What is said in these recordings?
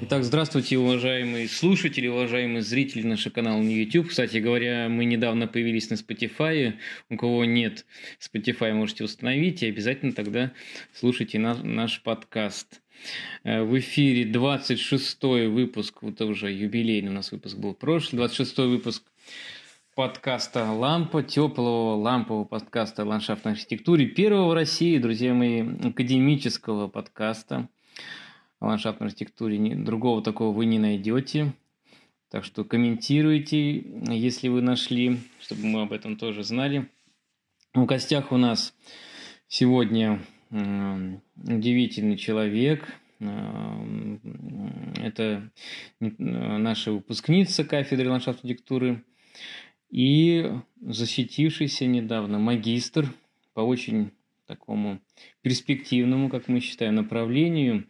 Итак, здравствуйте, уважаемые слушатели, уважаемые зрители нашего канала на YouTube. Кстати говоря, мы недавно появились на Spotify. У кого нет Spotify, можете установить и обязательно тогда слушайте наш, наш подкаст. Э, в эфире 26 выпуск, вот уже юбилейный у нас выпуск был прошлый, 26 выпуск подкаста «Лампа», теплого лампового подкаста о ландшафтной архитектуре, первого в России, друзья мои, академического подкаста ландшафтной архитектуре. Другого такого вы не найдете. Так что комментируйте, если вы нашли, чтобы мы об этом тоже знали. В гостях у нас сегодня удивительный человек. Это наша выпускница кафедры ландшафтной архитектуры и защитившийся недавно магистр по очень такому перспективному, как мы считаем, направлению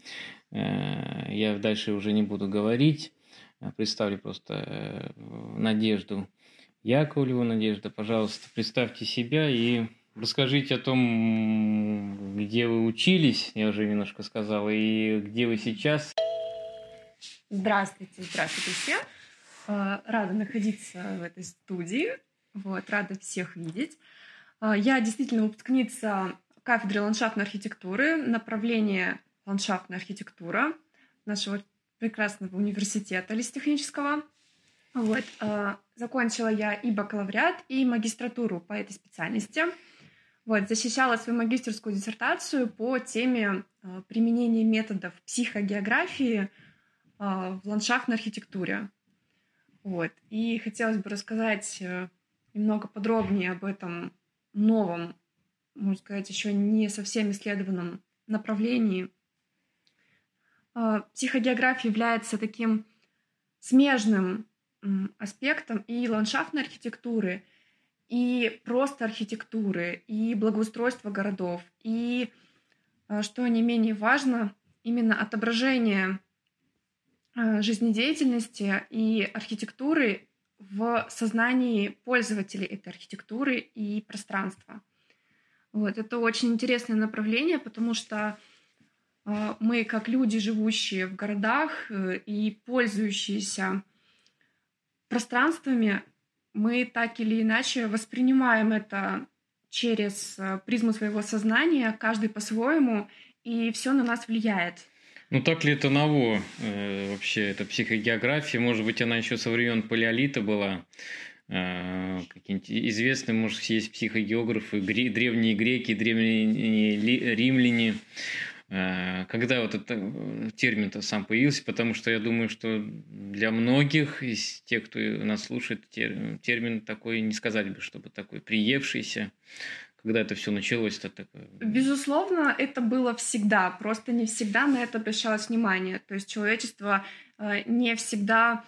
Э, я дальше уже не буду говорить. Э, представлю просто э, Надежду Яковлеву. Надежда, пожалуйста, представьте себя и расскажите о том, где вы учились, я уже немножко сказал, и где вы сейчас. Здравствуйте, здравствуйте все. Рада находиться в этой студии. Вот, рада всех видеть. Я действительно выпускница кафедры ландшафтной архитектуры, направление ландшафтная архитектура нашего прекрасного университета лесотехнического. Вот. А, закончила я и бакалавриат, и магистратуру по этой специальности. Вот, защищала свою магистерскую диссертацию по теме применения методов психогеографии в ландшафтной архитектуре. Вот. И хотелось бы рассказать э, немного подробнее об этом новом, можно сказать, еще не совсем исследованном направлении а, психодиаграфия является таким смежным аспектом и ландшафтной архитектуры, и просто архитектуры, и благоустройства городов, и, а, что не менее важно, именно отображение жизнедеятельности и архитектуры в сознании пользователей этой архитектуры и пространства. Вот. Это очень интересное направление, потому что а, мы, как люди, живущие в городах э, и пользующиеся пространствами, мы так или иначе воспринимаем это через э, призму своего сознания, каждый по-своему, и все на нас влияет. Ну так ли это ново э, вообще, эта психогеография? Может быть, она еще со времен палеолита была? Э, какие-нибудь известные, может, есть психогеографы, гре, древние греки, древние римляне. Э, когда вот этот э, термин-то сам появился, потому что я думаю, что для многих из тех, кто нас слушает, термин такой не сказали бы, чтобы такой приевшийся, когда это все началось, это такое... Безусловно, это было всегда, просто не всегда на это обращалось внимание. То есть человечество э, не всегда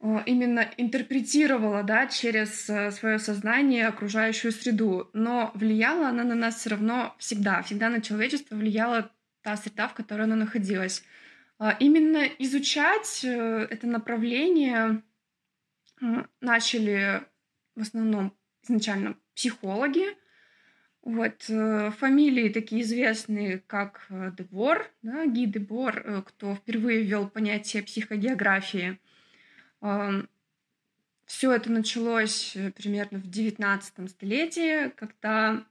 Э, именно интерпретировала да, через э, свое сознание окружающую среду, но влияла она на нас все равно всегда. Всегда на человечество влияла та среда, в которой оно находилось. А именно изучать это направление начали в основном изначально психологи. Вот, фамилии такие известные, как Дебор, да, Ги Дебор, кто впервые ввел понятие психогеографии – все это началось э, примерно в XIX столетии, когда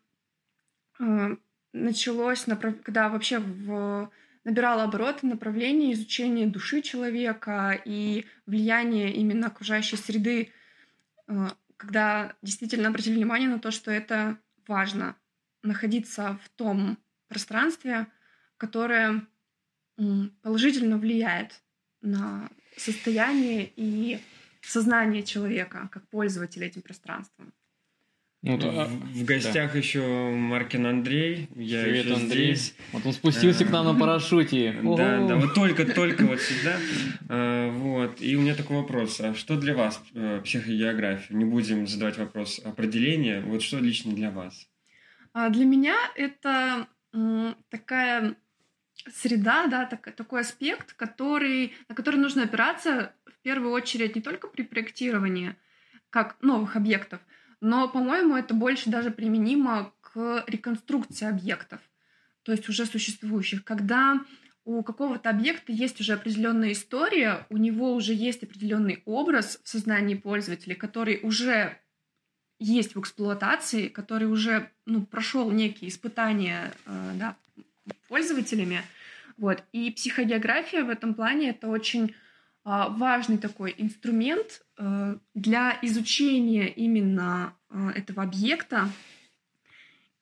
э, началось, когда вообще в, набирало обороты направление изучения души человека и влияние именно окружающей среды, э, когда действительно обратили внимание на то, что это важно находиться в том пространстве, которое положительно влияет на состояние и сознание человека как пользователя этим пространством. Ну, да, в гостях да. еще Маркин Андрей. Я Привет, еще Андрей. здесь. Вот он спустился к нам на парашюте. Да, да, вот только-только вот сюда. А, вот. И у меня такой вопрос. А что для вас э, психогеография? Не будем задавать вопрос определения. Вот что лично для вас? А, для меня это такая среда, да, так, такой аспект, который, на который нужно опираться в первую очередь не только при проектировании как новых объектов, но, по-моему, это больше даже применимо к реконструкции объектов. то есть уже существующих, когда у какого-то объекта есть уже определенная история, у него уже есть определенный образ в сознании пользователя, который уже есть в эксплуатации, который уже ну, прошел некие испытания э, да, пользователями. Вот. И психогеография в этом плане это очень важный такой инструмент э, для изучения именно э, этого объекта,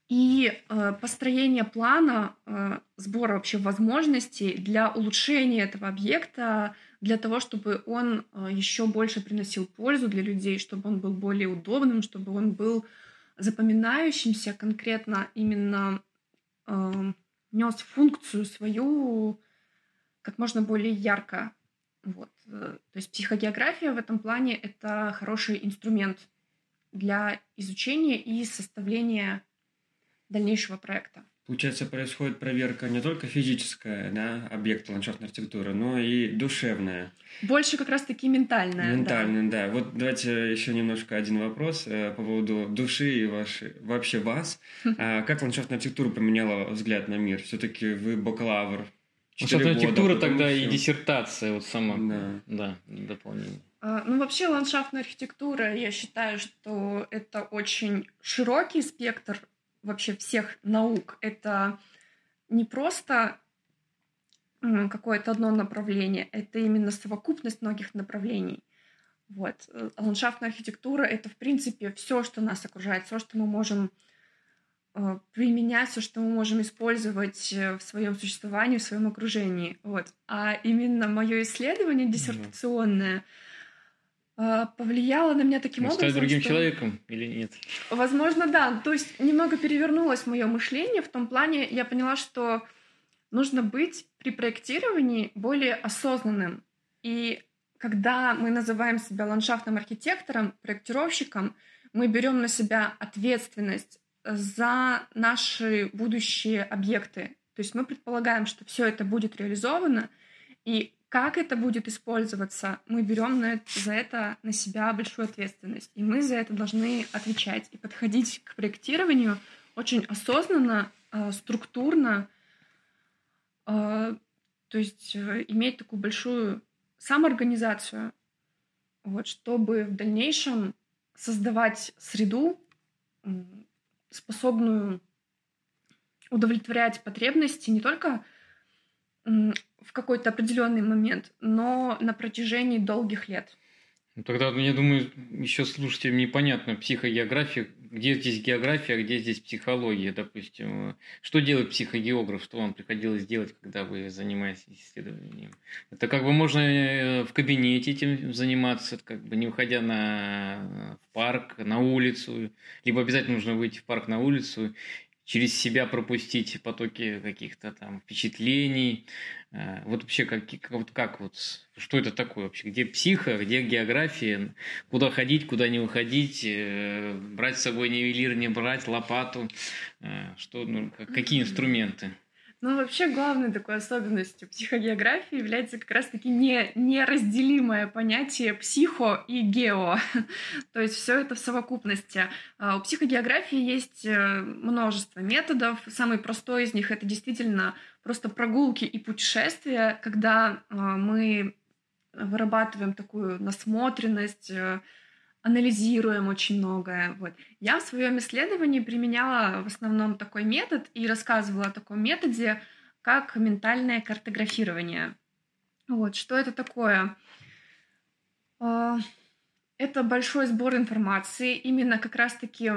и э, построение плана э, сбора вообще возможностей для улучшения этого объекта, для того, чтобы он еще больше приносил пользу для людей, чтобы он был более удобным, чтобы он был запоминающимся конкретно именно э, нес функцию свою как можно более ярко. Вот. Э, то есть психогеография в этом плане это хороший инструмент для изучения и составления дальнейшего проекта. Получается, происходит проверка не только физическая, да, объекта ландшафтной архитектуры, но и душевная. Больше как раз-таки ментальная. Ментальная, да. да. Вот давайте еще немножко один вопрос э, по поводу души и вашей, вообще вас. А как ландшафтная архитектура поменяла взгляд на мир? Все-таки вы бакалавр. Ландшафтная архитектура тогда и диссертация вот сама. Да. Да, дополнение. А, ну, вообще, ландшафтная архитектура, я считаю, что это очень широкий спектр вообще всех наук. Это не просто какое-то одно направление, это именно совокупность многих направлений. Вот. Э, ландшафтная архитектура — это, в принципе, все, что нас окружает, все, что мы можем э, применять, все, что мы можем использовать э, в своем существовании, в своем окружении. Вот. А именно мое исследование диссертационное — а, повлияло на меня таким образом. Стать другим что... человеком или нет? Возможно, да. То есть немного перевернулось мое мышление в том плане, я поняла, что нужно быть при проектировании более осознанным. И когда мы называем себя ландшафтным архитектором, проектировщиком, мы берем на себя ответственность за наши будущие объекты. То есть мы предполагаем, что все это будет реализовано, и как это будет использоваться, мы берем на за это на себя большую ответственность. И мы за это должны отвечать и подходить к проектированию очень осознанно, э, структурно, э, то есть э, иметь такую большую самоорганизацию, вот, чтобы в дальнейшем создавать среду, способную удовлетворять потребности не только в какой-то определенный момент, но на протяжении долгих лет. Ну, тогда, я думаю, еще слушателям непонятно психогеография, где здесь география, а где здесь психология, допустим. Что делает психогеограф, что вам приходилось делать, когда вы занимаетесь исследованием? Это как бы можно э, в кабинете этим заниматься, как бы не выходя на парк, на улицу, либо обязательно нужно выйти в парк на улицу через себя пропустить потоки каких-то там впечатлений. Э, вот вообще как, вот, как вот, что это такое вообще? Где психо, где география? Куда ходить, куда не выходить? Э, брать с собой нивелир, не брать, лопату? Э, что, ну, какие инструменты? Ну, вообще, главной такой особенностью психогеографии является как раз-таки не, неразделимое понятие психо и гео. То есть все это в совокупности. А, у психогеографии есть э, множество методов. Самый простой из них — это действительно просто прогулки и путешествия, когда а, мы вырабатываем такую насмотренность, э, анализируем очень многое. Вот. Я в своем исследовании применяла в основном такой метод и рассказывала о таком методе, как ментальное картографирование. Вот, что это такое? А, это большой сбор информации, именно как раз-таки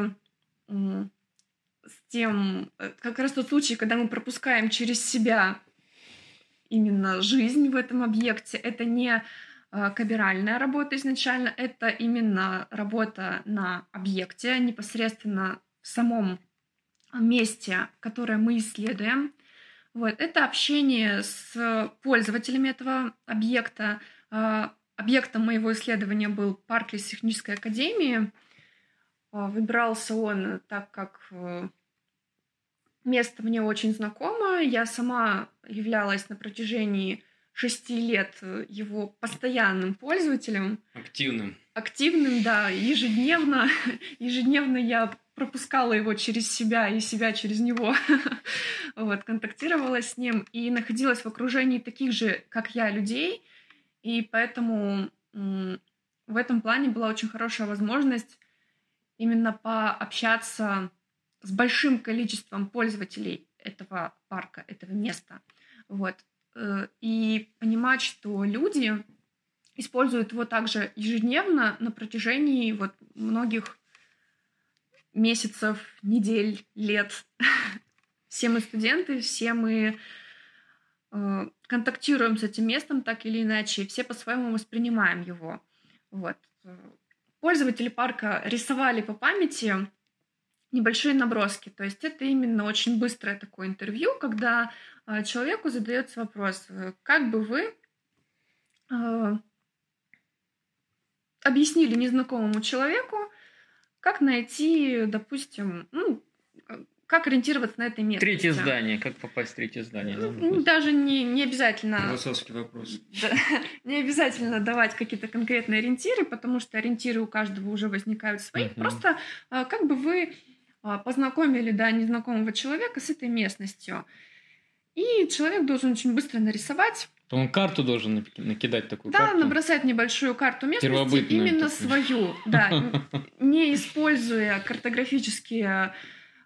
с тем, э, как раз тот случай, когда мы пропускаем через себя именно жизнь в этом объекте. Это не кабиральная работа изначально. Это именно работа на объекте, непосредственно в самом месте, которое мы исследуем. Вот. Это общение с пользователями этого объекта. Э, объектом моего исследования был парк лесотехнической академии. Э, выбирался он так, как место мне очень знакомо. Я сама являлась на протяжении шести лет э, его постоянным пользователем. Активным. Активным, да, ежедневно. Ежедневно я пропускала его через себя и себя через него, вот, контактировала с ним и находилась в окружении таких же, как я, людей, и поэтому в этом плане была очень хорошая возможность именно пообщаться с большим количеством пользователей этого парка, этого места. Вот. Э, и понимать, что люди используют его также ежедневно на протяжении вот многих месяцев, недель, лет. Все мы студенты, все мы э, контактируем с этим местом так или иначе, все по-своему воспринимаем его. Вот. Пользователи парка рисовали по памяти небольшие наброски. То есть это именно очень быстрое такое интервью, когда человеку задается вопрос, э, как бы вы э, объяснили незнакомому человеку, как найти, допустим, ну, как ориентироваться на этой местности. Третье здание, как попасть в третье здание? Ну, даже не, не обязательно... Философский вопрос. Да, не обязательно давать какие-то конкретные ориентиры, потому что ориентиры у каждого уже возникают свои. Uh-huh. Просто а, как бы вы а, познакомили да, незнакомого человека с этой местностью. И человек должен очень быстро нарисовать то он карту должен накидать такую да, карту. Набросать небольшую карту местности, именно такую. свою, да, не используя картографические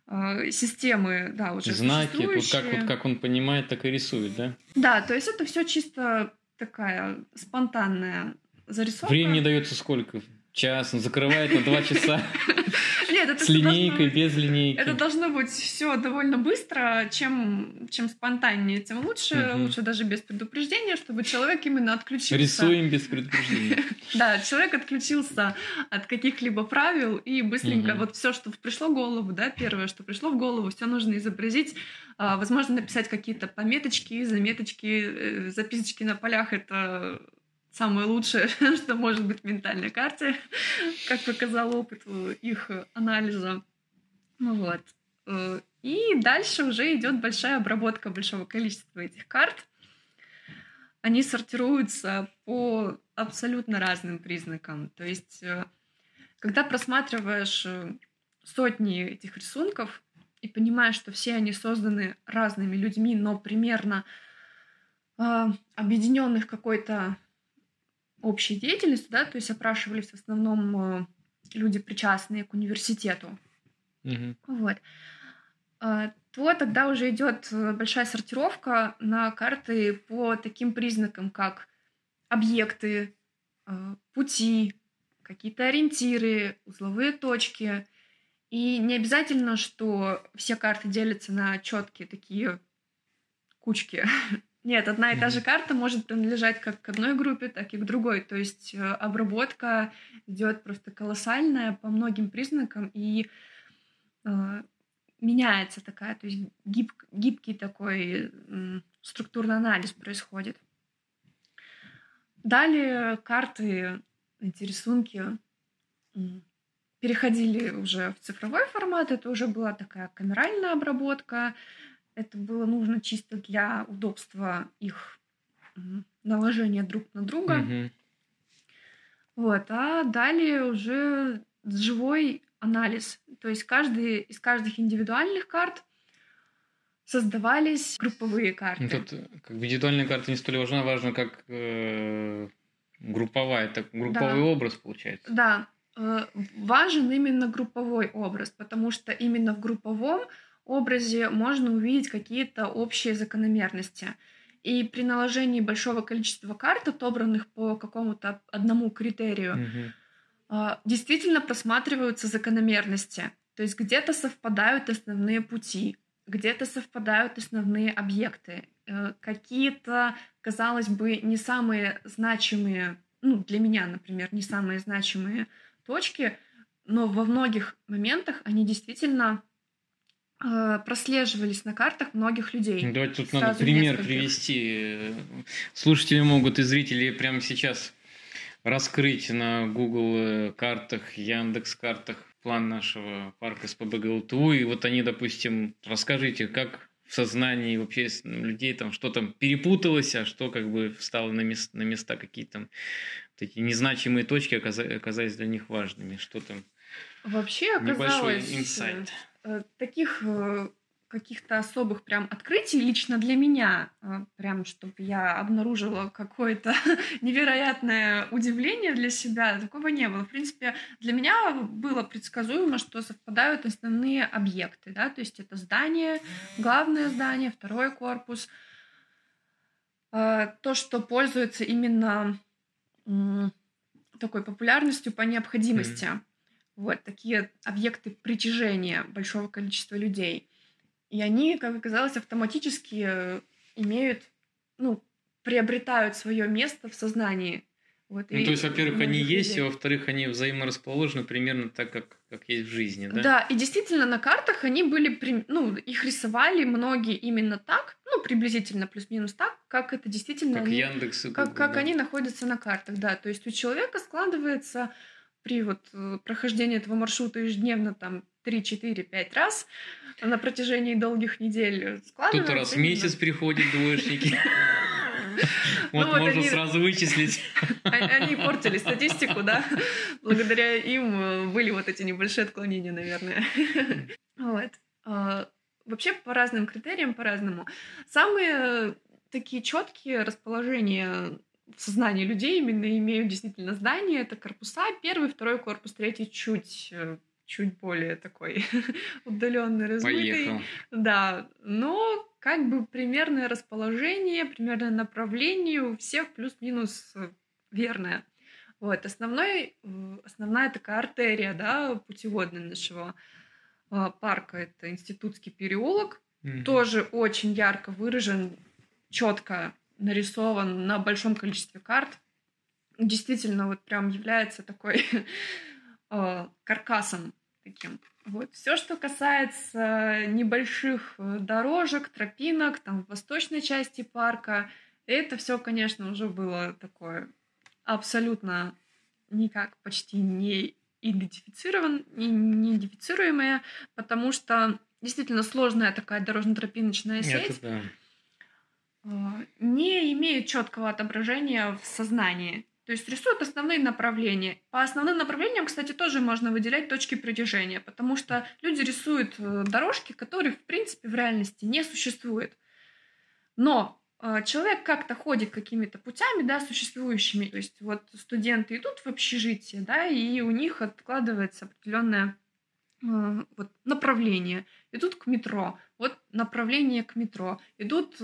э, системы, да, уже Знаки, тут как, вот, как он понимает, так и рисует, да? Да, то есть это все чисто такая спонтанная зарисовка. Времени дается сколько? Час, он закрывает на два часа. Нет, это с линейкой, должно, без линейки. Это должно быть все довольно быстро, чем, чем спонтаннее, тем лучше. Угу. Лучше даже без предупреждения, чтобы человек именно отключился. Рисуем без предупреждения. Да, человек отключился от каких-либо правил и быстренько вот все, что пришло в голову, да, первое, что пришло в голову, все нужно изобразить. А, возможно, написать какие-то пометочки, заметочки, э, записочки на полях. Это самое лучшее, что может быть в ментальной карте, как показал опыт их анализа. Ну вот. Э, и дальше уже идет большая обработка большого количества этих карт. Они сортируются по абсолютно разным признакам. То есть, э, когда просматриваешь э, сотни этих рисунков и понимаешь, что все они созданы разными людьми, но примерно объединенных какой-то общей деятельностью, да, то есть опрашивались в основном э, люди, причастные к университету. Угу. Вот. А, то тогда уже идет э, большая сортировка на карты по таким признакам, как объекты, э, пути, какие-то ориентиры, узловые точки. И не обязательно, что все карты делятся на четкие такие кучки Нет, одна и та же карта может принадлежать как к одной группе, так и к другой. То есть э, обработка идет просто колоссальная по многим признакам и э, меняется такая, то есть гиб, гибкий такой э, структурный анализ происходит. Далее карты, эти рисунки переходили уже в цифровой формат, это уже была такая камеральная обработка, это было нужно чисто для удобства их наложения друг на друга. Mm-hmm. Вот, а далее уже живой анализ. То есть каждый из каждых индивидуальных карт создавались групповые карты. Ну, тут как бы индивидуальная карта не столь важна, важно как э, групповая, так групповой да. образ получается. Да, э, важен именно групповой образ, потому что именно в групповом образе можно увидеть какие-то общие закономерности. И при наложении большого количества карт, отобранных по какому-то одному критерию, угу. действительно просматриваются закономерности. То есть где-то совпадают основные пути, где-то совпадают основные объекты. Э, какие-то, казалось бы, не самые значимые, ну, для меня, например, не самые значимые точки, но во многих моментах они действительно прослеживались на картах многих людей. Ну, давайте тут надо пример нескольких. привести. Слушатели могут и зрители прямо сейчас раскрыть на Google э, картах, Яндекс картах план нашего парка СПБ ГЛТУ. И вот они, допустим, расскажите, как в сознании вообще людей там что там перепуталось, а что как бы встало на, мест, на места какие-то такие незначимые точки оказались для них важными. Что там Вообще оказалось... Небольшой инсайт. Э, таких э, каких-то особых прям открытий лично для меня, э, прям чтобы я обнаружила какое-то невероятное удивление для себя, такого не было. В принципе, для меня было предсказуемо, что совпадают основные объекты, да, то есть это здание, главное здание, второй корпус, то, что пользуется именно такой популярностью по необходимости. Mm-hmm. Вот такие объекты притяжения большого количества людей. И они, как оказалось, автоматически э, имеют, ну, приобретают свое место в сознании. Вот, ну, и, то есть, во-первых, они людей. есть, и во-вторых, они взаиморасположены примерно так, как, как есть в жизни, да? Да, и действительно на картах они были, ну, их рисовали многие именно так, ну, приблизительно плюс-минус так, как это действительно... Как они, Яндекс и Google, Как, как да? они находятся на картах, да. То есть у человека складывается при вот э, прохождении этого маршрута ежедневно там 3, 4, 5 раз на протяжении долгих недель складывается. Тут раз в месяц приходят двоечники. Вот ну, можно сразу вычислить. Они портили статистику, да. Благодаря им э, были вот эти небольшие отклонения, наверное. Вот. А, вообще по разным критериям, по-разному. Самые такие четкие расположения сознании людей именно имеют действительно здания. Это корпуса. Первый, второй корпус, третий чуть э, чуть более такой удаленный, размытый. Поехал. Да, но как бы примерное расположение, примерное направление у всех плюс-минус э, верное. Вот, основной, э, основная такая артерия, да, путеводная нашего парка, это Институтский переулок, mm-hmm. тоже очень ярко выражен, четко нарисован на большом количестве карт. Действительно, вот прям является такой э, каркасом таким. Вот. Все, что касается небольших э, дорожек, тропинок, там в восточной части парка, это все, конечно, уже было такое абсолютно никак почти не идентифицирован, не, идентифицируемое, потому что действительно сложная такая дорожно-тропиночная сеть. Это да не имеют четкого отображения в сознании. То есть рисуют основные направления. По основным направлениям, кстати, тоже можно выделять точки притяжения, потому что люди рисуют э, дорожки, которые, в принципе, в реальности не существуют. Но э, человек как-то ходит какими-то путями, да, существующими. То есть вот студенты идут в общежитие, да, и у них откладывается определенное э, вот, направление. Идут к метро. Вот направление к метро. Идут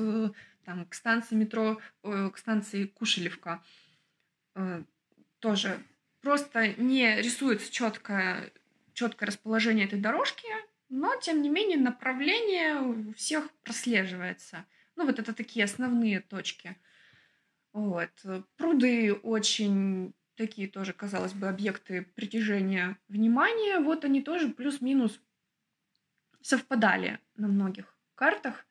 там, к станции метро, к станции Кушелевка. Э, тоже просто не рисуется четкое, четкое расположение этой дорожки, но, тем не менее, направление у всех прослеживается. Ну, вот это такие основные точки. Вот. Пруды очень такие тоже, казалось бы, объекты притяжения внимания. Вот они тоже плюс-минус совпадали на многих картах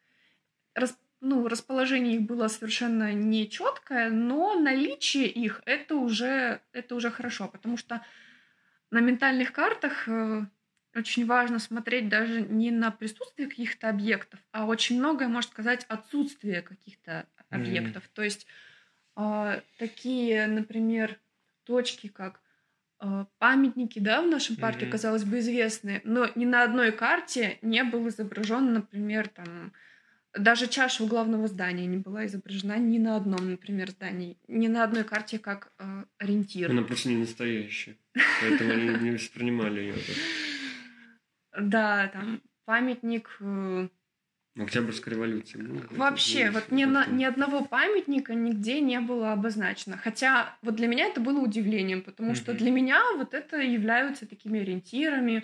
ну, расположение их было совершенно нечеткое, но наличие их это уже, это уже хорошо, потому что на ментальных картах э, очень важно смотреть даже не на присутствие каких-то объектов, а очень многое может сказать отсутствие каких-то объектов. Mm. То есть э, такие, например, точки, как э, памятники, да, в нашем парке, mm-hmm. казалось бы, известные, но ни на одной карте не был изображен, например, там даже чаша у главного здания не была изображена ни на одном, например, здании, ни на одной карте как э, ориентир. Она просто не настоящая, поэтому они не воспринимали ее. Да, там памятник... Э, Октябрьской революции. Ну, Вообще, вот ни, на, ни одного памятника нигде не было обозначено. Хотя вот для меня это было удивлением, потому что для меня вот это являются такими ориентирами,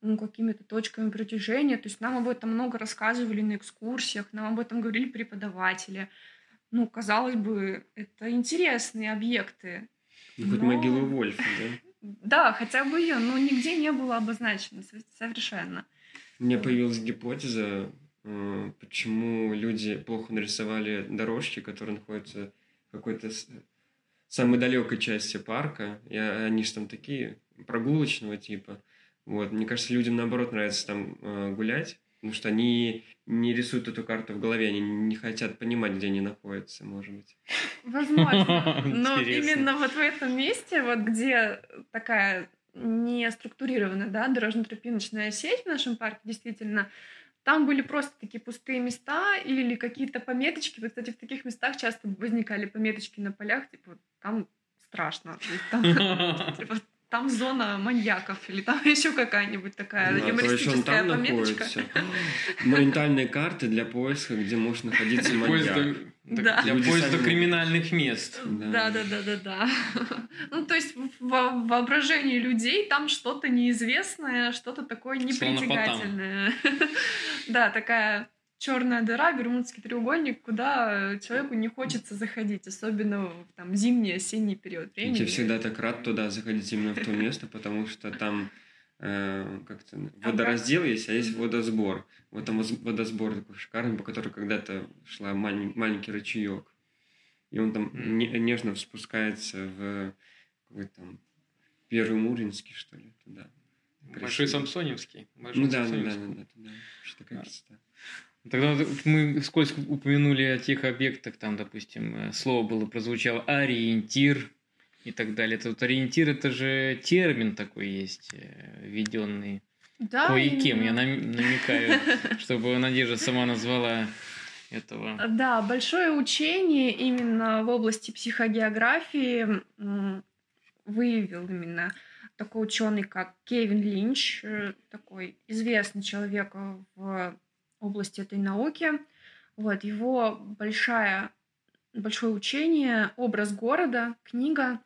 ну, какими-то точками притяжения. То есть нам об этом много рассказывали на экскурсиях, нам об этом говорили преподаватели. Ну, казалось бы, это интересные объекты. Ну, хоть но... могила Вольфа, да? Да, хотя бы ее, но нигде не было обозначено совершенно. У меня появилась гипотеза, э, почему люди плохо нарисовали дорожки, которые находятся в какой-то самой далекой части парка, и они же там такие прогулочного типа. Вот, мне кажется, людям наоборот нравится там э, гулять, потому что они не рисуют эту карту в голове, они не хотят понимать, где они находятся, может быть. Возможно. Но именно вот в этом месте, вот где такая не структурированная, да, дорожно-тропиночная сеть в нашем парке, действительно, там были просто такие пустые места или какие-то пометочки. Вот, кстати, в таких местах часто возникали пометочки на полях, типа, там страшно. Там, типа, там зона маньяков или там еще какая-нибудь такая да, юмористическая то есть он там пометочка. Моментальные карты для поиска, где может находиться маньяк. Да. Для поиска криминальных мест. Да, да, да, да, да. Ну, то есть в воображении людей там что-то неизвестное, что-то такое непритягательное. Да, такая черная дыра, Бермудский треугольник, куда человеку не хочется заходить, особенно в там, зимний, осенний период времени. Я всегда так рад туда заходить именно в то место, потому что там э, как-то водораздел есть, а есть водосбор. Вот там водосбор такой шикарный, по которому когда-то шла малень, маленький ручеек. И он там mm. нежно спускается в какой-то там Первый Муринский, что ли, туда. Большой Самсоневский. Большой ну да, да, да, да, да, Вообще такая красота. Тогда мы скользко упомянули о тех объектах, там, допустим, э, слово было прозвучало ориентир и так далее. Это вот ориентир это же термин такой есть, э, введенный да, кое-кем. Я намекаю, чтобы Надежда сама назвала этого. Да, большое учение именно в области психогеографии выявил именно такой ученый, как Кевин Линч, э, такой известный человек в области этой науки. Вот, его большая, большое учение «Образ города», книга,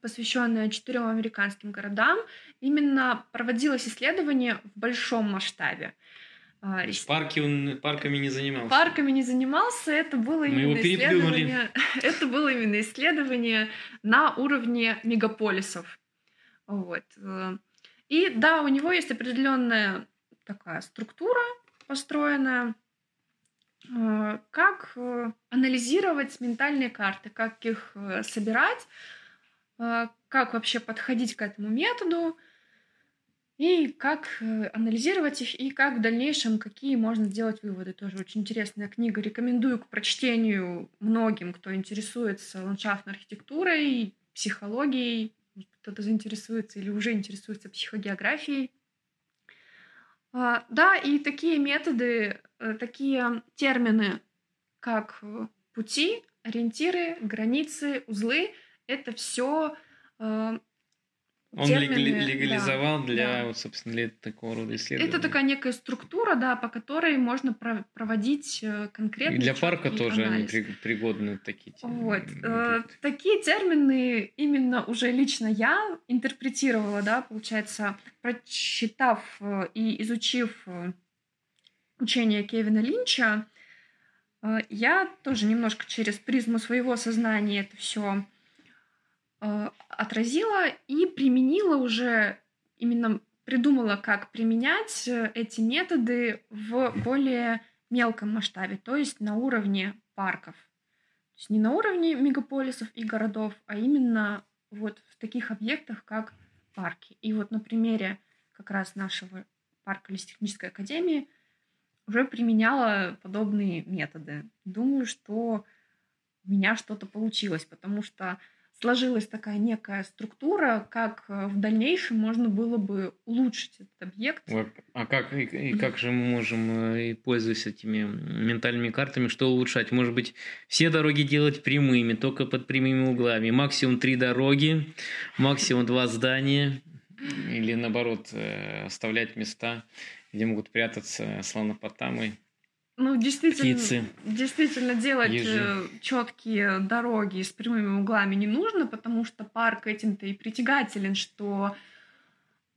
посвященная четырем американским городам, именно проводилось исследование в большом масштабе. А, парки он парками не занимался. Парками не занимался, это было именно исследование. Это было именно исследование на уровне мегаполисов. Вот. И да, у него есть определенная такая структура, построена, э, как э, анализировать ментальные карты, как их э, собирать, как вообще подходить к этому методу, и как анализировать их, и как в дальнейшем, какие можно сделать выводы. Тоже очень интересная книга. Рекомендую к прочтению многим, кто интересуется ландшафтной архитектурой, психологией, кто-то заинтересуется или уже интересуется психогеографией. А, да, и такие методы, э, такие термины, как э, пути, ориентиры, границы, узлы, это все э, он термины, легализовал да, для, да. Вот, собственно, для такого рода исследований. Это такая некая структура, да, по которой можно про- проводить э, конкретные. И для парка тоже анализ. они пригодны такие термины. Вот. Э, такие термины именно уже лично я интерпретировала, да, получается, прочитав э, и изучив учение Кевина Линча, я тоже немножко через призму своего сознания это все отразила и применила уже, именно придумала, как применять э, эти методы в более мелком масштабе, то есть на уровне парков. То есть не на уровне мегаполисов и городов, а именно вот в таких объектах, как парки. И вот на примере как раз нашего парка Лесотехнической академии уже применяла подобные методы. Думаю, что у меня что-то получилось, потому что сложилась такая некая структура, как э, в дальнейшем можно было бы улучшить этот объект. А как, и, и как же мы можем, э, пользуясь этими ментальными картами, что улучшать? Может быть, все дороги делать прямыми, только под прямыми углами. Максимум три дороги, максимум два здания. Или наоборот, э, оставлять места, где могут прятаться слонопотамы ну, действительно, птицы, действительно делать ежи. Э, четкие дороги с прямыми углами не нужно, потому что парк этим-то и притягателен, что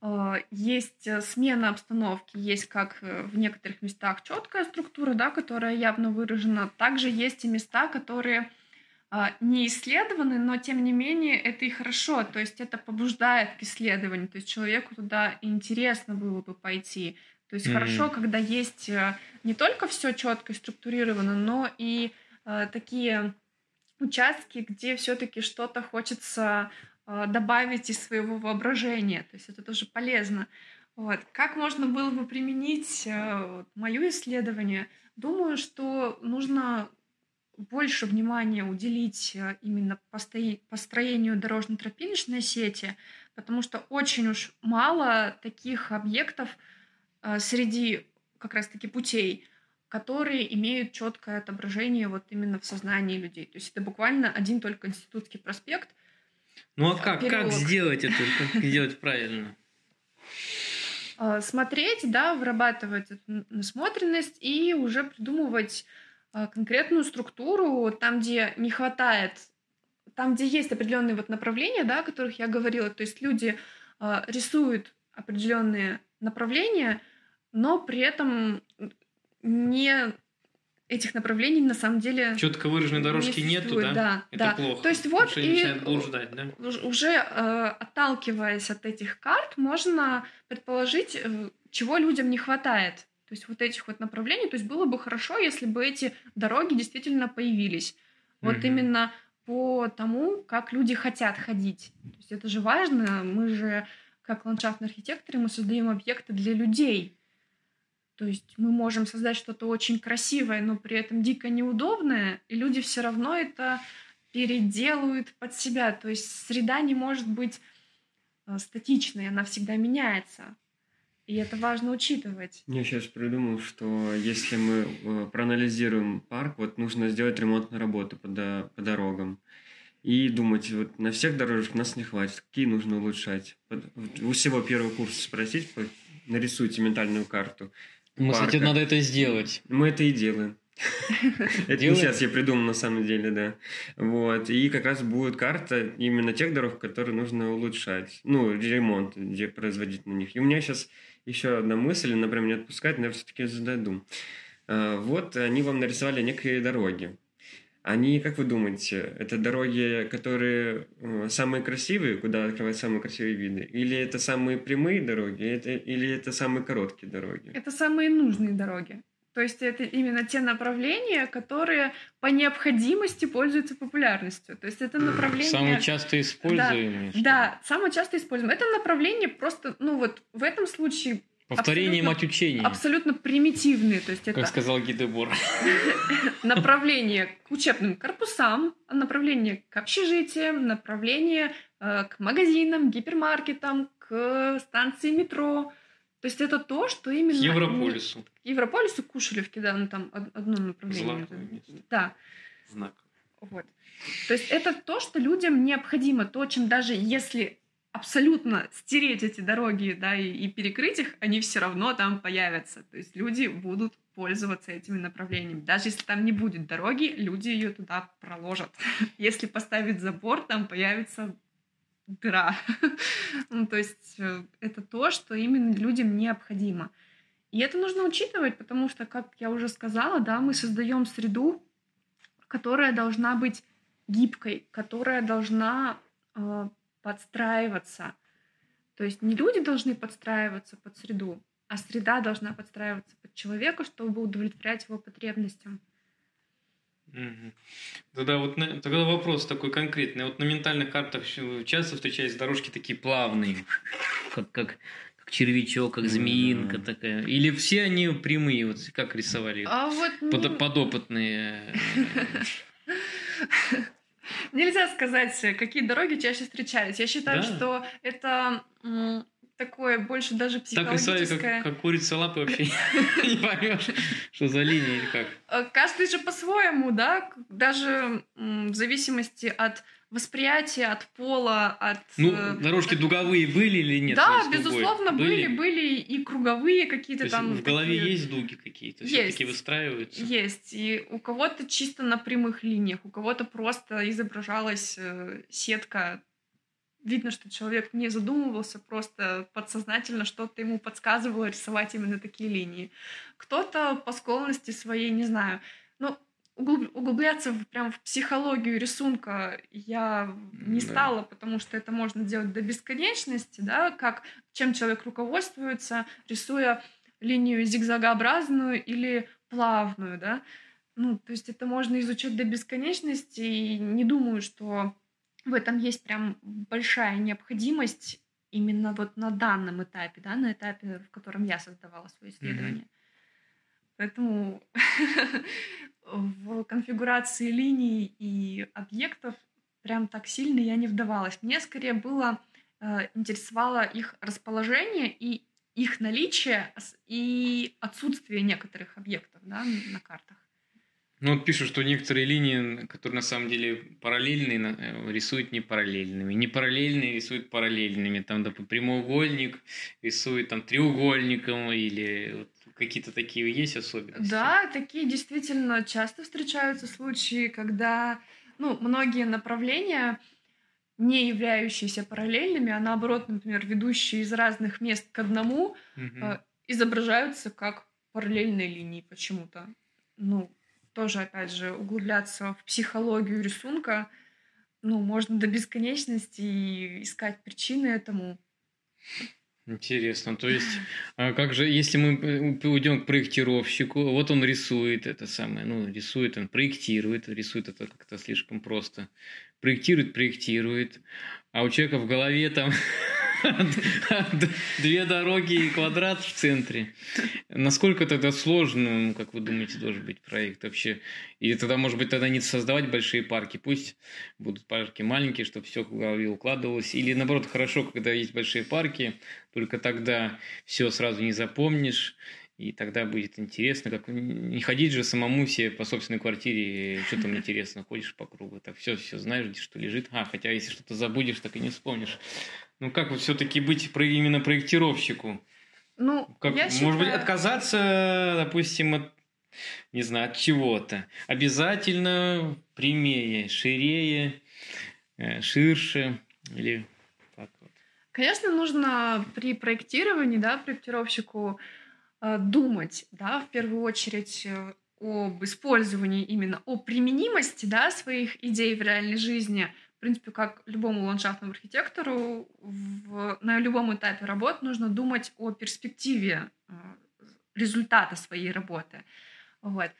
э, есть э, смена обстановки, есть как э, в некоторых местах четкая структура, да, которая явно выражена, также есть и места, которые э, не исследованы, но тем не менее это и хорошо, то есть это побуждает к исследованию, то есть человеку туда интересно было бы пойти. То есть mm-hmm. хорошо, когда есть э, не только все четко и структурировано, но и э, такие участки, где все-таки что-то хочется э, добавить из своего воображения. То есть это тоже полезно. Вот. Как можно было бы применить э, мое исследование? Думаю, что нужно больше внимания уделить э, именно построению дорожно-тропиночной сети, потому что очень уж мало таких объектов среди как раз-таки путей, которые имеют четкое отображение вот именно в сознании людей. То есть это буквально один только институтский проспект. Ну а как, как сделать это, как сделать правильно? Э, смотреть, да, вырабатывать эту насмотренность и уже придумывать э, конкретную структуру там, где не хватает, там, где есть определенные вот направления, да, о которых я говорила, то есть люди рисуют определенные направления, но при этом не этих направлений на самом деле четко выраженной дорожки не нету, да? Да, это да. плохо. То есть вот и блуждать, да? уже э, отталкиваясь от этих карт, можно предположить, э, чего людям не хватает. То есть вот этих вот направлений. То есть было бы хорошо, если бы эти дороги действительно появились. Вот угу. именно по тому, как люди хотят ходить. То есть это же важно. Мы же, как ландшафтные архитекторы, мы создаем объекты для людей. То есть мы можем создать что-то очень красивое, но при этом дико неудобное, и люди все равно это переделают под себя. То есть среда не может быть э, статичной, она всегда меняется. И это важно учитывать. Я сейчас придумал, что если мы э, проанализируем парк, вот нужно сделать ремонтную работу по, по дорогам. И думать, вот на всех дорожках нас не хватит, какие нужно улучшать. У всего первого курса спросить, нарисуйте ментальную карту мы, парка. кстати, надо это сделать. Мы это и делаем. Это не сейчас я придумал на самом деле, да. Вот. И как раз будет карта именно тех дорог, которые нужно улучшать. Ну, ремонт, где производить на них. И у меня сейчас еще одна мысль, например, не отпускать, но я все-таки зададу. А, вот они вам нарисовали некие дороги. Они, как вы думаете, это дороги, которые э, самые красивые, куда открывают самые красивые виды? Или это самые прямые дороги, это, или это самые короткие дороги? Это самые нужные дороги. То есть это именно те направления, которые по необходимости пользуются популярностью. То есть это направление... Самые часто используемые. Да, да, самое часто используемое. Это направление просто, ну вот в этом случае Повторение мать учения. Абсолютно примитивные. То есть это как сказал Гидебор. Направление к учебным корпусам, направление к общежитиям, направление э, к магазинам, гипермаркетам, к станции метро. То есть это то, что именно... К Европолису. К Европолису, Кушелевке, да, ну там одно направление. Да. Знак. Вот. То есть это то, что людям необходимо, то, чем даже если абсолютно стереть эти дороги, да, и, и перекрыть их, они все равно там появятся. То есть люди будут пользоваться этими направлениями. Даже если там не будет дороги, люди ее туда проложат. Если поставить забор, там появится дыра. ну, то есть э, это то, что именно людям необходимо. И это нужно учитывать, потому что, как я уже сказала, да, мы создаем среду, которая должна быть гибкой, которая должна э, подстраиваться. То есть не люди должны подстраиваться под среду, а среда должна подстраиваться под человека, чтобы удовлетворять его потребностям. Угу. Тогда вот тогда вопрос такой конкретный. Вот на ментальных картах часто встречаются дорожки такие плавные, как, как, как червячок, как змеинка mm-hmm. такая. Или все они прямые, вот как рисовали? А вот, ну... подопытные. Нельзя сказать, какие дороги чаще встречались. Я считаю, да. что это такое больше даже психологическое. Так и как, как курица лапы вообще не поймешь, что за линия или как. Э, каждый же по-своему, да, даже в зависимости от восприятие от пола, от... Ну, э, дорожки от... дуговые были или нет? Да, безусловно, были, были, были и круговые какие-то То там... в голове такие... есть дуги какие-то? Есть. Все-таки выстраиваются? Есть. И у кого-то чисто на прямых линиях, у кого-то просто изображалась э, сетка. Видно, что человек не задумывался, просто подсознательно что-то ему подсказывало рисовать именно такие линии. Кто-то по склонности своей, не знаю, углубляться в, прям в психологию рисунка я не стала, потому что это можно делать до бесконечности, да, как чем человек руководствуется, рисуя линию зигзагообразную или плавную, да. Ну, то есть это можно изучать до бесконечности, и не думаю, что в этом есть прям большая необходимость именно вот на данном этапе, да, на этапе, в котором я создавала свое исследование. Mm-hmm. Поэтому в конфигурации линий и объектов прям так сильно я не вдавалась. Мне скорее было э, интересовало их расположение и их наличие и отсутствие некоторых объектов да, на картах. Ну, вот пишут, что некоторые линии, которые на самом деле параллельные, э, рисуют не параллельными. Не параллельные рисуют параллельными. Там, допустим, прямоугольник рисует там треугольником или вот какие-то такие есть особенности? Да, такие действительно часто встречаются случаи, когда ну, многие направления, не являющиеся параллельными, а наоборот, например, ведущие из разных мест к одному, угу. э, изображаются как параллельные линии почему-то. Ну, тоже, опять же, углубляться в психологию рисунка, ну, можно до бесконечности и искать причины этому. Интересно. То есть, а как же, если мы э, уйдем к проектировщику, вот он рисует это самое, ну, рисует, он проектирует, рисует это как-то слишком просто. Проектирует, проектирует, а у человека в голове там Две дороги и квадрат в центре. Насколько тогда сложно, как вы думаете, должен быть проект вообще? И тогда, может быть, тогда не создавать большие парки. Пусть будут парки маленькие, чтобы все в голове укладывалось. Или, наоборот, хорошо, когда есть большие парки, только тогда все сразу не запомнишь. И тогда будет интересно, как не ходить же самому себе по собственной квартире, что там интересно, ходишь по кругу, так все, все знаешь, где что лежит. А, хотя если что-то забудешь, так и не вспомнишь. Ну как вот все-таки быть именно проектировщику? Ну, как, я может считаю... быть, отказаться, допустим, от, не знаю, от чего-то. Обязательно прямее, ширее, э, ширше или как вот. Конечно, нужно при проектировании, да, проектировщику думать, да, в первую очередь э, об использовании именно, о применимости, да, своих идей в реальной жизни – в принципе, как любому ландшафтному архитектору, в, на любом этапе работы нужно думать о перспективе э, результата своей работы. Вот.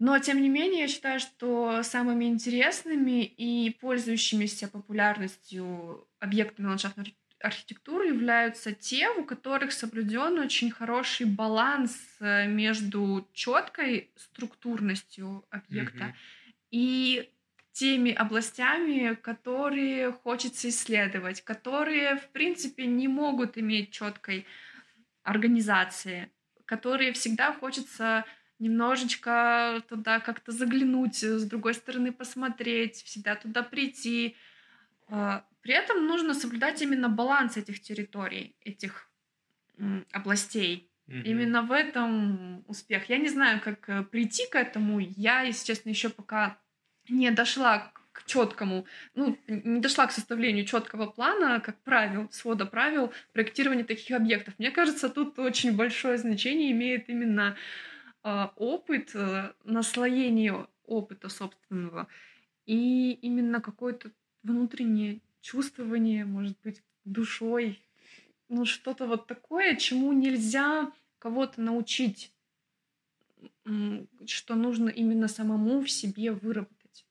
Но, тем не менее, я считаю, что самыми интересными и пользующимися популярностью объектами ландшафтной архитектуры являются те, у которых соблюден очень хороший баланс э, между четкой структурностью объекта mm-hmm. и теми областями, которые хочется исследовать, которые, в принципе, не могут иметь четкой организации, которые всегда хочется немножечко туда как-то заглянуть, с другой стороны посмотреть, всегда туда прийти. А, при этом нужно соблюдать именно баланс этих территорий, этих областей. Mm-hmm. Именно в этом успех. Я не знаю, как э, прийти к этому. Я, если честно, еще пока не дошла к четкому, ну, не дошла к составлению четкого плана, как правил, свода правил проектирования таких объектов. Мне кажется, тут очень большое значение имеет именно э, опыт, э, наслоение опыта собственного и именно какое-то внутреннее чувствование, может быть, душой, ну, что-то вот такое, чему нельзя кого-то научить, что нужно именно самому в себе выработать.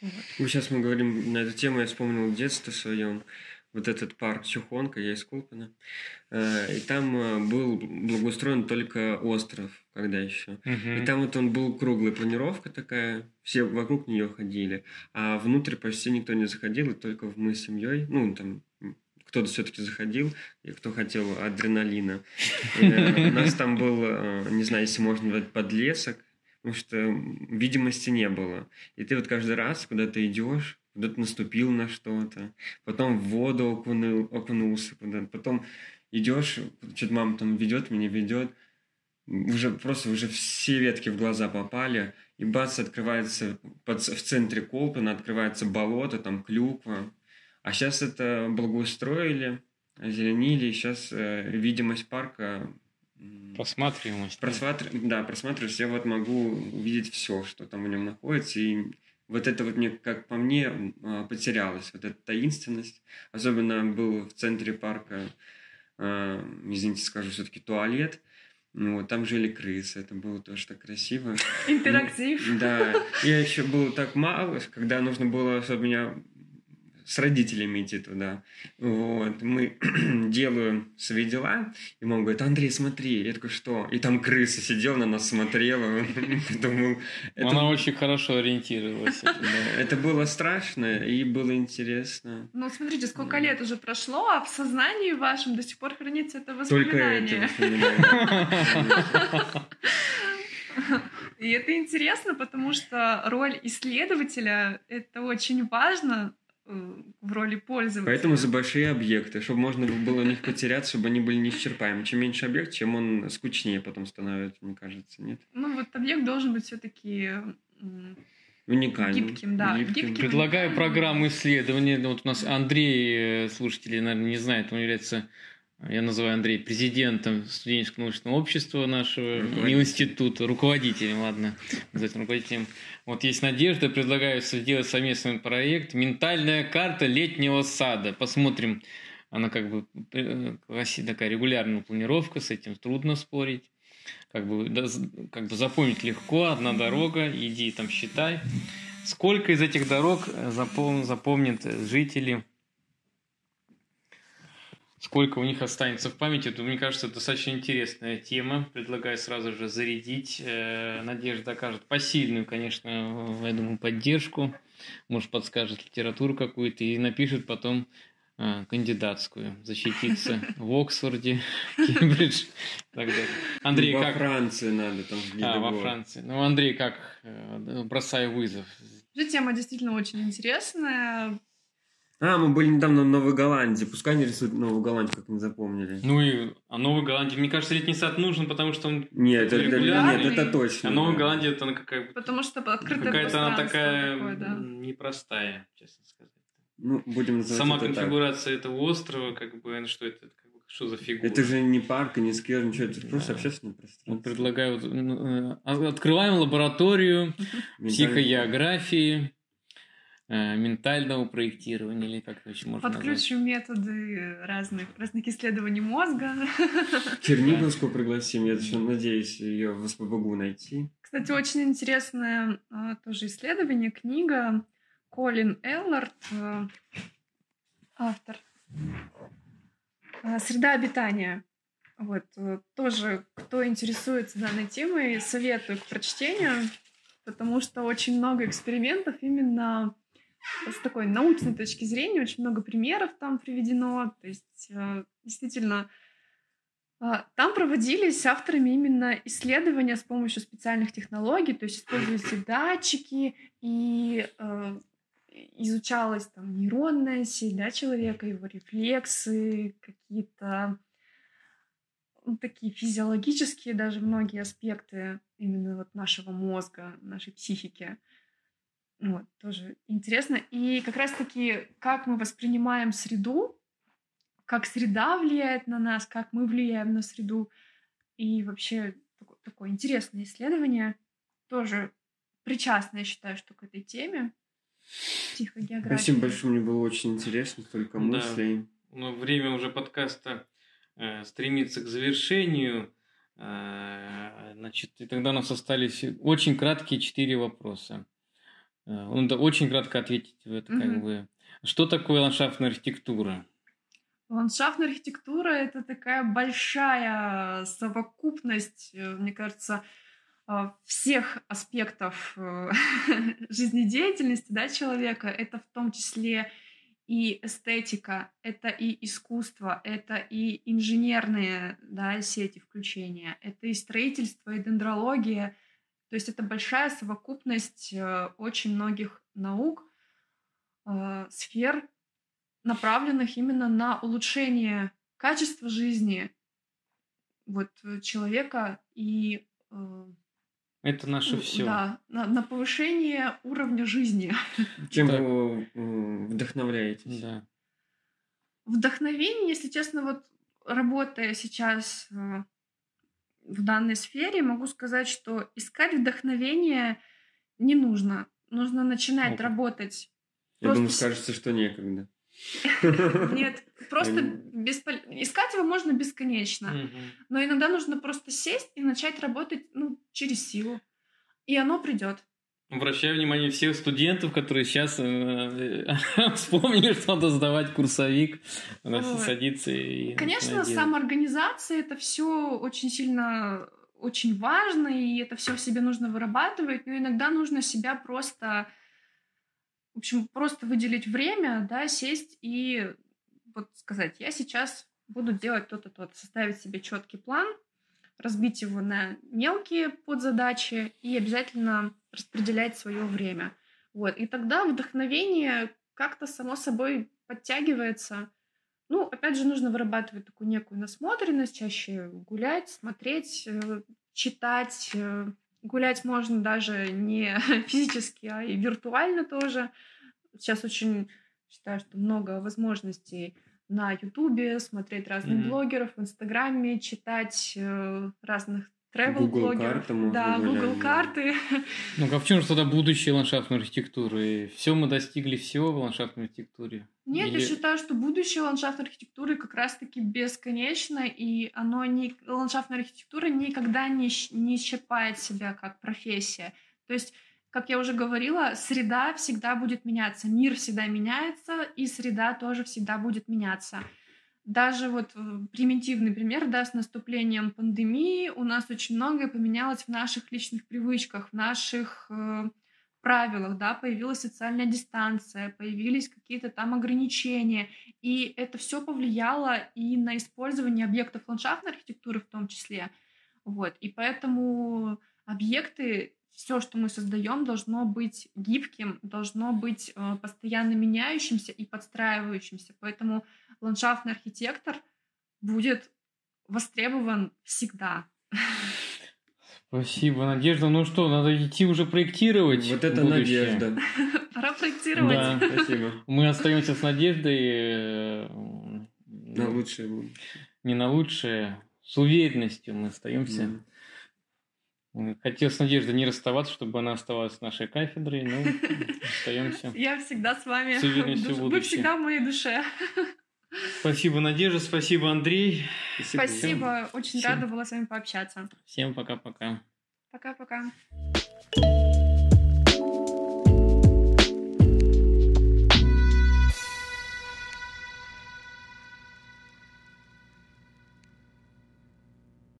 Вот. Ну, сейчас мы говорим на эту тему, я вспомнил детство своем. Вот этот парк Чухонка, я из Колпина. Э, и там э, был благоустроен только остров, когда еще. Uh-huh. И там вот он был круглая планировка такая, все вокруг нее ходили. А внутрь почти никто не заходил, и только мы с семьей, ну, там кто-то все-таки заходил, и кто хотел адреналина. Э, у нас там был, не знаю, если можно назвать, подлесок, потому что видимости не было. И ты вот каждый раз, когда ты идешь, куда ты наступил на что-то, потом в воду окунул, окунулся, куда потом идешь, что-то мама там ведет, меня ведет, уже просто уже все ветки в глаза попали, и бац, открывается под, в центре Колпина, открывается болото, там клюква. А сейчас это благоустроили, озеленили, и сейчас э, видимость парка Просматриваемость. Просматр... Да, просматриваемость. Я вот могу увидеть все, что там в нем находится. И вот это вот мне, как по мне, а, потерялось. Вот эта таинственность. Особенно был в центре парка, а, извините, скажу, все-таки туалет. Ну, вот, там жили крысы, это было тоже так красиво. Интерактив. Да. Я еще был так мало, когда нужно было, чтобы меня с родителями идти туда. Вот. Мы делаем свои дела, и мама говорит, Андрей, смотри. Я такой, что? И там крыса сидела, на нас смотрела. Думал, Она очень хорошо ориентировалась. Это было страшно и было интересно. Ну, смотрите, сколько лет уже прошло, а в сознании вашем до сих пор хранится это воспоминание. Только это И это интересно, потому что роль исследователя — это очень важно в роли пользователя. Поэтому за большие объекты, чтобы можно было у них потеряться, чтобы они были неисчерпаемы. Чем меньше объект, чем он скучнее потом становится, мне кажется, нет? Ну вот объект должен быть все-таки Уникальным. Гибким, да. Гибким. Гибким. Предлагаю программу исследования. Вот у нас Андрей, э, слушатели, наверное, не знает, он является я называю Андрея президентом студенческого научного общества нашего института, руководителем, ладно, руководителем. Вот есть надежда, предлагаю сделать совместный проект «Ментальная карта летнего сада». Посмотрим, она как бы э, такая регулярная планировка, с этим трудно спорить. Как бы, да, как бы запомнить легко, одна дорога, иди там считай. Сколько из этих дорог запом, запомнят жители сколько у них останется в памяти, то, мне кажется, это достаточно интересная тема. Предлагаю сразу же зарядить. Э, Надежда окажет посильную, конечно, я думаю, поддержку. Может, подскажет литературу какую-то и напишет потом э, кандидатскую, защититься в Оксфорде, Кембридж и так далее. Андрей, во как... Франции надо там. А, во Франции. Ну, Андрей, как? Э, бросаю вызов. Тема действительно очень интересная. А, мы были недавно в Новой Голландии. Пускай они рисуют Новую Голландию, как не запомнили. Ну и а Новой Голландии, мне кажется, летний сад нужен, потому что он Нет, это, нет, это точно. А Новая Голландия, это она какая Потому что открытая Какая-то она такая такое, да. непростая, честно сказать. Ну, будем называть Сама это конфигурация так. этого острова, как бы, ну, что это, как бы, что за фигура? Это же не парк, не сквер, ничего, это да. просто общественное пространство. Вот предлагаю, ну, э, открываем лабораторию психогеографии ментального проектирования, или как это еще можно Подключим назвать? методы разных, разных исследований мозга. Черниговскую пригласим, я еще надеюсь ее в СПБГУ найти. Кстати, очень интересное а, тоже исследование, книга Колин Эллард, а, автор «Среда обитания». Вот, тоже, кто интересуется данной темой, советую к прочтению, потому что очень много экспериментов именно с такой научной точки зрения очень много примеров там приведено. То есть э, действительно а, там проводились авторами именно исследования с помощью специальных технологий, то есть использовались датчики и э, изучалась там нейронная сеть да, человека, его рефлексы, какие-то ну, такие физиологические даже многие аспекты именно вот нашего мозга, нашей психики. Вот, тоже интересно. И как раз-таки, как мы воспринимаем среду, как среда влияет на нас, как мы влияем на среду. И вообще такое, такое интересное исследование, тоже причастно, я считаю, что к этой теме психогеографии. Спасибо большое, мне было очень интересно, столько мыслей. Да. Но время уже подкаста э, стремится к завершению. Э, значит, и тогда у нас остались очень краткие четыре вопроса. Э, он очень кратко ответить в это, угу. как бы. Что такое ландшафтная архитектура? Ландшафтная архитектура — это такая большая совокупность, э, мне кажется, э, всех аспектов жизнедеятельности да, человека. Это в том числе и эстетика, это и искусство, это и инженерные да, сети включения, это и строительство, и дендрология — то есть это большая совокупность э, очень многих наук, э, сфер, направленных именно на улучшение качества жизни вот, э, человека и это наше все. Да, на, на повышение уровня жизни. Чем вы вдохновляетесь? Да. Вдохновение, если честно, вот работая сейчас в данной сфере, могу сказать, что искать вдохновение не нужно. Нужно начинать ну, работать. Я просто... думаю, скажется, что некогда. Нет, просто беспол... искать его можно бесконечно. Но иногда нужно просто сесть и начать работать ну, через силу. И оно придет. Обращаю внимание всех студентов, которые сейчас э, вспомнили, что надо сдавать курсовик, надо вот. садиться и... Конечно, самоорганизация — это все очень сильно очень важно, и это все в себе нужно вырабатывать, но иногда нужно себя просто, в общем, просто выделить время, да, сесть и вот сказать, я сейчас буду делать то-то, то-то, составить себе четкий план, разбить его на мелкие подзадачи и обязательно распределять свое время. Вот. И тогда вдохновение как-то само собой подтягивается. Ну, опять же, нужно вырабатывать такую некую насмотренность, чаще гулять, смотреть, э, читать. Э, гулять можно даже не физически, а и виртуально тоже. Сейчас очень считаю, что много возможностей на Ютубе, смотреть разных mm-hmm. блогеров в Инстаграме, читать э, разных travel блогеров. Да, Google карты. Ну, как в чем же тогда будущее ландшафтной архитектуры? Все мы достигли всего в ландшафтной архитектуре? Нет, Или... я считаю, что будущее ландшафтной архитектуры как раз-таки бесконечно, и оно не... ландшафтная архитектура никогда не, не исчерпает себя как профессия. То есть как я уже говорила, среда всегда будет меняться, мир всегда меняется, и среда тоже всегда будет меняться. Даже вот э, примитивный пример, да, с наступлением пандемии. У нас очень многое поменялось в наших личных привычках, в наших э, правилах, да, появилась социальная дистанция, появились какие-то там ограничения, и это все повлияло и на использование объектов ландшафтной архитектуры в том числе, вот, и поэтому объекты все, что мы создаем, должно быть гибким, должно быть э, постоянно меняющимся и подстраивающимся. Поэтому ландшафтный архитектор будет востребован всегда. Спасибо, Надежда. Ну что, надо идти уже проектировать. Вот это будущее. Надежда. Пора проектировать. Да, спасибо. Мы остаемся с Надеждой. Э, на лучшее Не на лучшее, с уверенностью мы остаемся. Mm. Хотел с Надеждой не расставаться, чтобы она оставалась нашей кафедрой, но остаемся. Я всегда с вами. С Вы всегда в моей душе. Спасибо, Надежда, спасибо, Андрей. Спасибо, спасибо. очень Всем. рада была с вами пообщаться. Всем пока-пока. Пока-пока.